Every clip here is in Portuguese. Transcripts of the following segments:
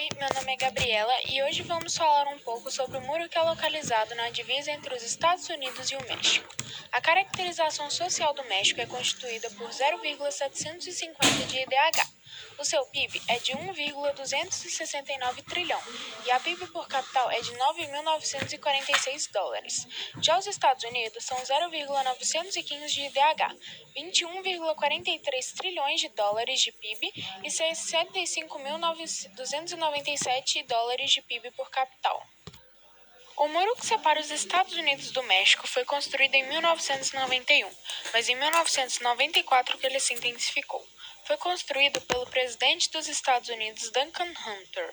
Oi, meu nome é Gabriela e hoje vamos falar um pouco sobre o muro que é localizado na divisa entre os Estados Unidos e o México. A caracterização social do México é constituída por 0,750 de IDH. O seu PIB é de 1,269 trilhão e a PIB por capital é de 9.946 dólares. Já os Estados Unidos são 0,915 de IDH, 21,43 trilhões de dólares de PIB e 65.297 dólares de PIB por capital. O muro que separa os Estados Unidos do México foi construído em 1991, mas em 1994 que ele se intensificou. Foi construído pelo presidente dos Estados Unidos Duncan Hunter.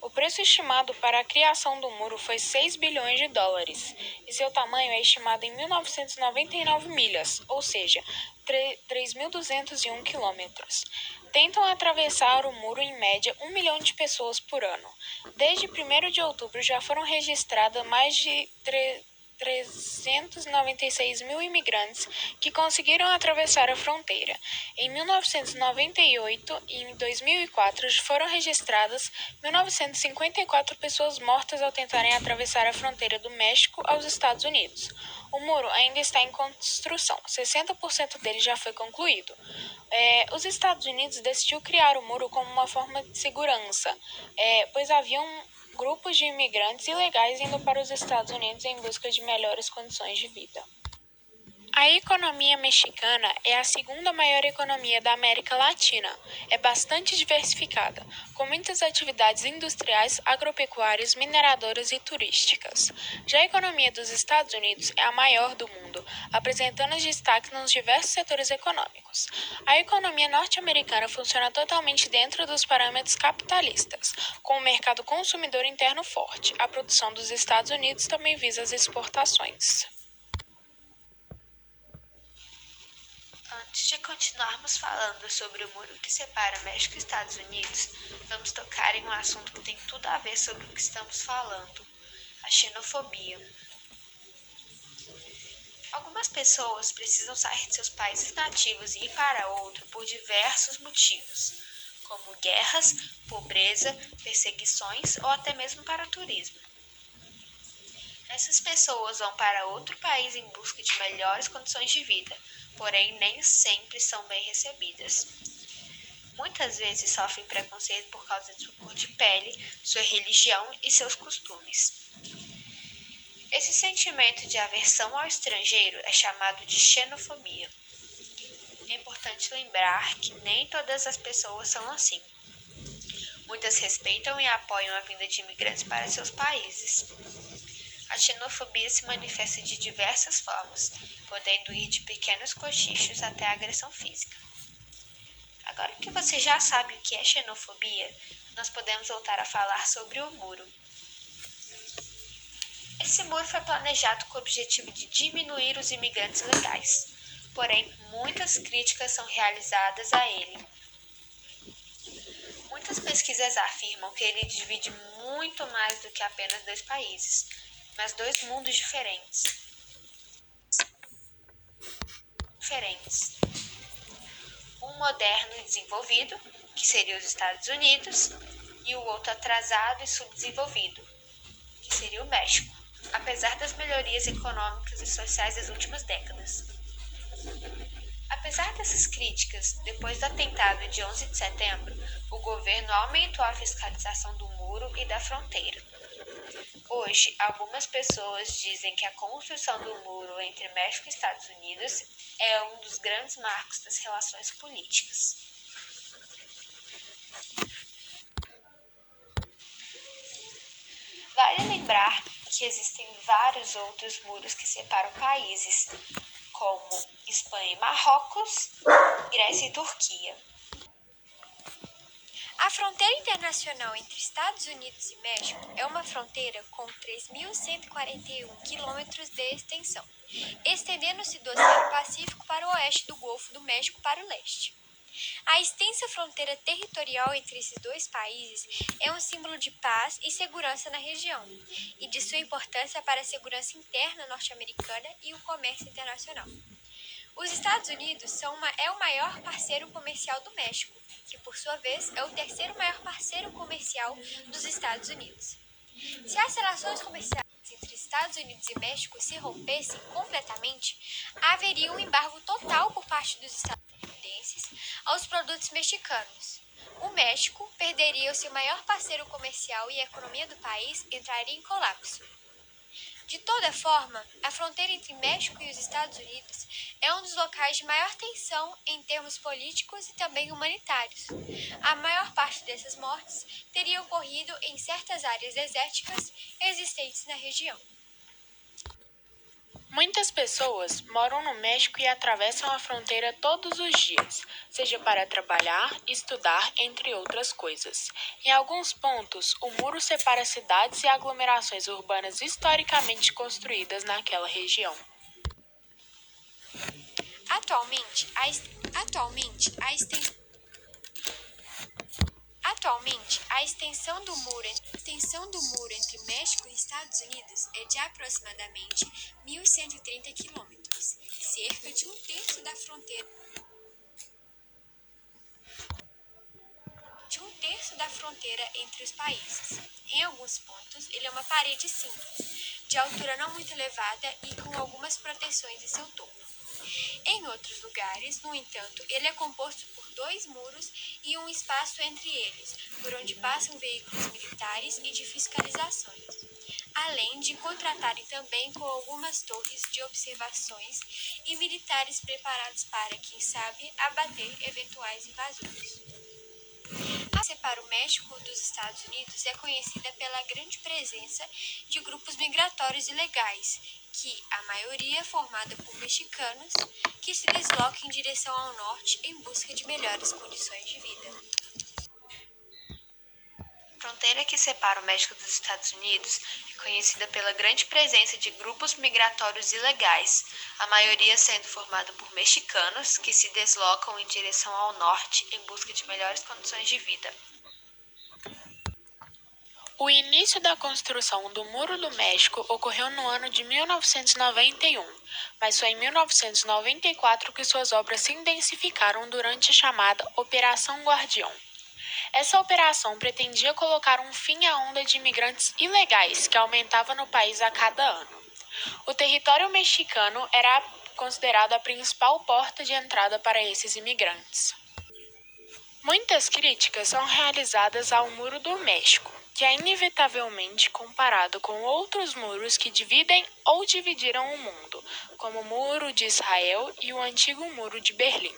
O preço estimado para a criação do muro foi 6 bilhões de dólares, e seu tamanho é estimado em 1999 milhas, ou seja, 3.201 quilômetros. Tentam atravessar o muro em média um milhão de pessoas por ano. Desde 1 de outubro já foram registradas mais de 396 mil imigrantes que conseguiram atravessar a fronteira. Em 1998 e em 2004 foram registradas 1.954 pessoas mortas ao tentarem atravessar a fronteira do México aos Estados Unidos. O muro ainda está em construção, 60% dele já foi concluído. É, os Estados Unidos decidiu criar o muro como uma forma de segurança, é, pois haviam grupos de imigrantes ilegais indo para os Estados Unidos em busca de melhores condições de vida. A economia mexicana é a segunda maior economia da América Latina. É bastante diversificada, com muitas atividades industriais, agropecuárias, mineradoras e turísticas. Já a economia dos Estados Unidos é a maior do mundo, apresentando destaque nos diversos setores econômicos. A economia norte-americana funciona totalmente dentro dos parâmetros capitalistas, com o um mercado consumidor interno forte. A produção dos Estados Unidos também visa as exportações. Antes de continuarmos falando sobre o muro que separa México e Estados Unidos, vamos tocar em um assunto que tem tudo a ver sobre o que estamos falando: a xenofobia. Algumas pessoas precisam sair de seus países nativos e ir para outro por diversos motivos, como guerras, pobreza, perseguições ou até mesmo para turismo. Essas pessoas vão para outro país em busca de melhores condições de vida, porém nem sempre são bem recebidas. Muitas vezes sofrem preconceito por causa de sua cor de pele, sua religião e seus costumes. Esse sentimento de aversão ao estrangeiro é chamado de xenofobia. É importante lembrar que nem todas as pessoas são assim. Muitas respeitam e apoiam a vinda de imigrantes para seus países. A xenofobia se manifesta de diversas formas, podendo ir de pequenos cochichos até a agressão física. Agora que você já sabe o que é xenofobia, nós podemos voltar a falar sobre o muro. Esse muro foi planejado com o objetivo de diminuir os imigrantes legais, porém muitas críticas são realizadas a ele. Muitas pesquisas afirmam que ele divide muito mais do que apenas dois países, mas dois mundos diferentes. Diferentes. Um moderno e desenvolvido, que seria os Estados Unidos, e o outro atrasado e subdesenvolvido, que seria o México, apesar das melhorias econômicas e sociais das últimas décadas. Apesar dessas críticas, depois do atentado de 11 de setembro, o governo aumentou a fiscalização do muro e da fronteira. Hoje, algumas pessoas dizem que a construção do muro entre México e Estados Unidos é um dos grandes marcos das relações políticas. Vale lembrar que existem vários outros muros que separam países, como Espanha e Marrocos, Grécia e Turquia. A fronteira internacional entre Estados Unidos e México é uma fronteira com 3.141 quilômetros de extensão, estendendo-se do Oceano Pacífico para o oeste do Golfo do México para o leste. A extensa fronteira territorial entre esses dois países é um símbolo de paz e segurança na região, e de sua importância para a segurança interna norte-americana e o comércio internacional. Os Estados Unidos são uma, é o maior parceiro comercial do México, que por sua vez é o terceiro maior parceiro comercial dos Estados Unidos. Se as relações comerciais entre Estados Unidos e México se rompessem completamente, haveria um embargo total por parte dos estadunidenses aos produtos mexicanos. O México perderia o seu maior parceiro comercial e a economia do país entraria em colapso. De toda forma, a fronteira entre México e os Estados Unidos é um dos locais de maior tensão em termos políticos e também humanitários. A maior parte dessas mortes teria ocorrido em certas áreas desérticas existentes na região. Muitas pessoas moram no México e atravessam a fronteira todos os dias, seja para trabalhar, estudar, entre outras coisas. Em alguns pontos, o muro separa cidades e aglomerações urbanas historicamente construídas naquela região. Atualmente, a, atualmente, a extensão Atualmente, a extensão do, muro, extensão do muro entre México e Estados Unidos é de aproximadamente 1.130 quilômetros, cerca de um terço da fronteira. De um terço da fronteira entre os países. Em alguns pontos, ele é uma parede simples, de altura não muito elevada e com algumas proteções em seu topo. Em outros lugares, no entanto, ele é composto dois muros e um espaço entre eles, por onde passam veículos militares e de fiscalizações, além de contratarem também com algumas torres de observações e militares preparados para, quem sabe, abater eventuais invasores. Separa o México dos Estados Unidos é conhecida pela grande presença de grupos migratórios ilegais que a maioria é formada por mexicanos que se deslocam em direção ao norte em busca de melhores condições de vida. Fronteira que separa o México dos Estados Unidos é conhecida pela grande presença de grupos migratórios ilegais, a maioria sendo formada por mexicanos que se deslocam em direção ao norte em busca de melhores condições de vida. O início da construção do Muro do México ocorreu no ano de 1991, mas foi em 1994 que suas obras se intensificaram durante a chamada Operação Guardião. Essa operação pretendia colocar um fim à onda de imigrantes ilegais que aumentava no país a cada ano. O território mexicano era considerado a principal porta de entrada para esses imigrantes. Muitas críticas são realizadas ao Muro do México, que é inevitavelmente comparado com outros muros que dividem ou dividiram o mundo, como o Muro de Israel e o antigo Muro de Berlim.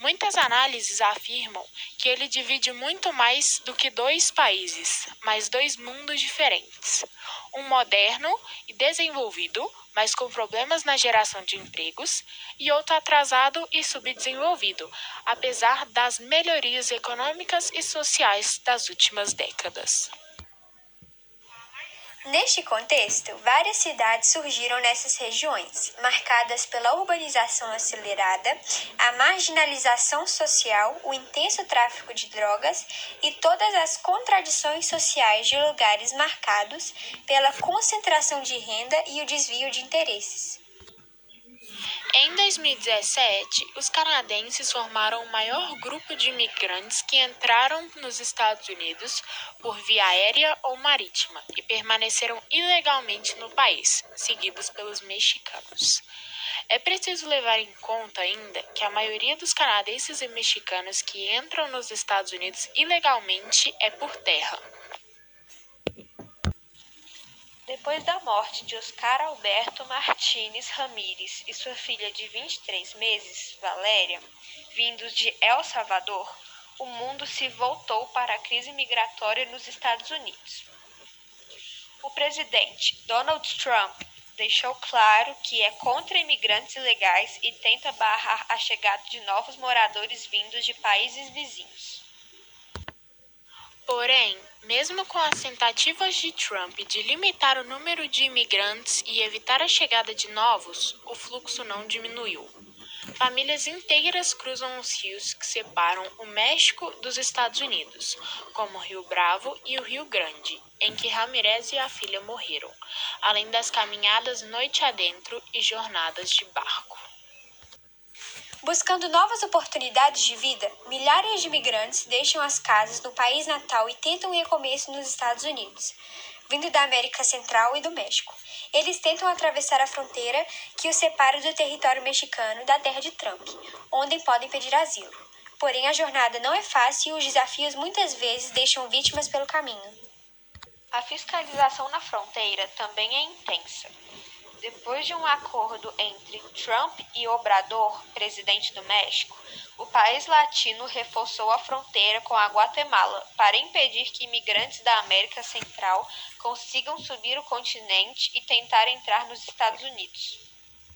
Muitas análises afirmam que ele divide muito mais do que dois países, mas dois mundos diferentes. Um moderno e desenvolvido, mas com problemas na geração de empregos, e outro atrasado e subdesenvolvido, apesar das melhorias econômicas e sociais das últimas décadas. Neste contexto, várias cidades surgiram nessas regiões, marcadas pela urbanização acelerada, a marginalização social, o intenso tráfico de drogas e todas as contradições sociais de lugares marcados pela concentração de renda e o desvio de interesses. Em 2017, os canadenses formaram o maior grupo de imigrantes que entraram nos Estados Unidos por via aérea ou marítima e permaneceram ilegalmente no país, seguidos pelos mexicanos. É preciso levar em conta ainda que a maioria dos canadenses e mexicanos que entram nos Estados Unidos ilegalmente é por terra. Depois da morte de Oscar Alberto Martínez Ramírez e sua filha de 23 meses, Valéria, vindos de El Salvador, o mundo se voltou para a crise migratória nos Estados Unidos. O presidente Donald Trump deixou claro que é contra imigrantes ilegais e tenta barrar a chegada de novos moradores vindos de países vizinhos. Porém, mesmo com as tentativas de Trump de limitar o número de imigrantes e evitar a chegada de novos, o fluxo não diminuiu. Famílias inteiras cruzam os rios que separam o México dos Estados Unidos, como o Rio Bravo e o Rio Grande, em que Ramirez e a filha morreram, além das caminhadas noite adentro e jornadas de barco. Buscando novas oportunidades de vida, milhares de imigrantes deixam as casas no país natal e tentam recomeço nos Estados Unidos, vindo da América Central e do México. Eles tentam atravessar a fronteira que os separa do território mexicano da terra de Trump, onde podem pedir asilo. Porém, a jornada não é fácil e os desafios muitas vezes deixam vítimas pelo caminho. A fiscalização na fronteira também é intensa. Depois de um acordo entre Trump e Obrador, presidente do México, o país latino reforçou a fronteira com a Guatemala para impedir que imigrantes da América Central consigam subir o continente e tentar entrar nos Estados Unidos.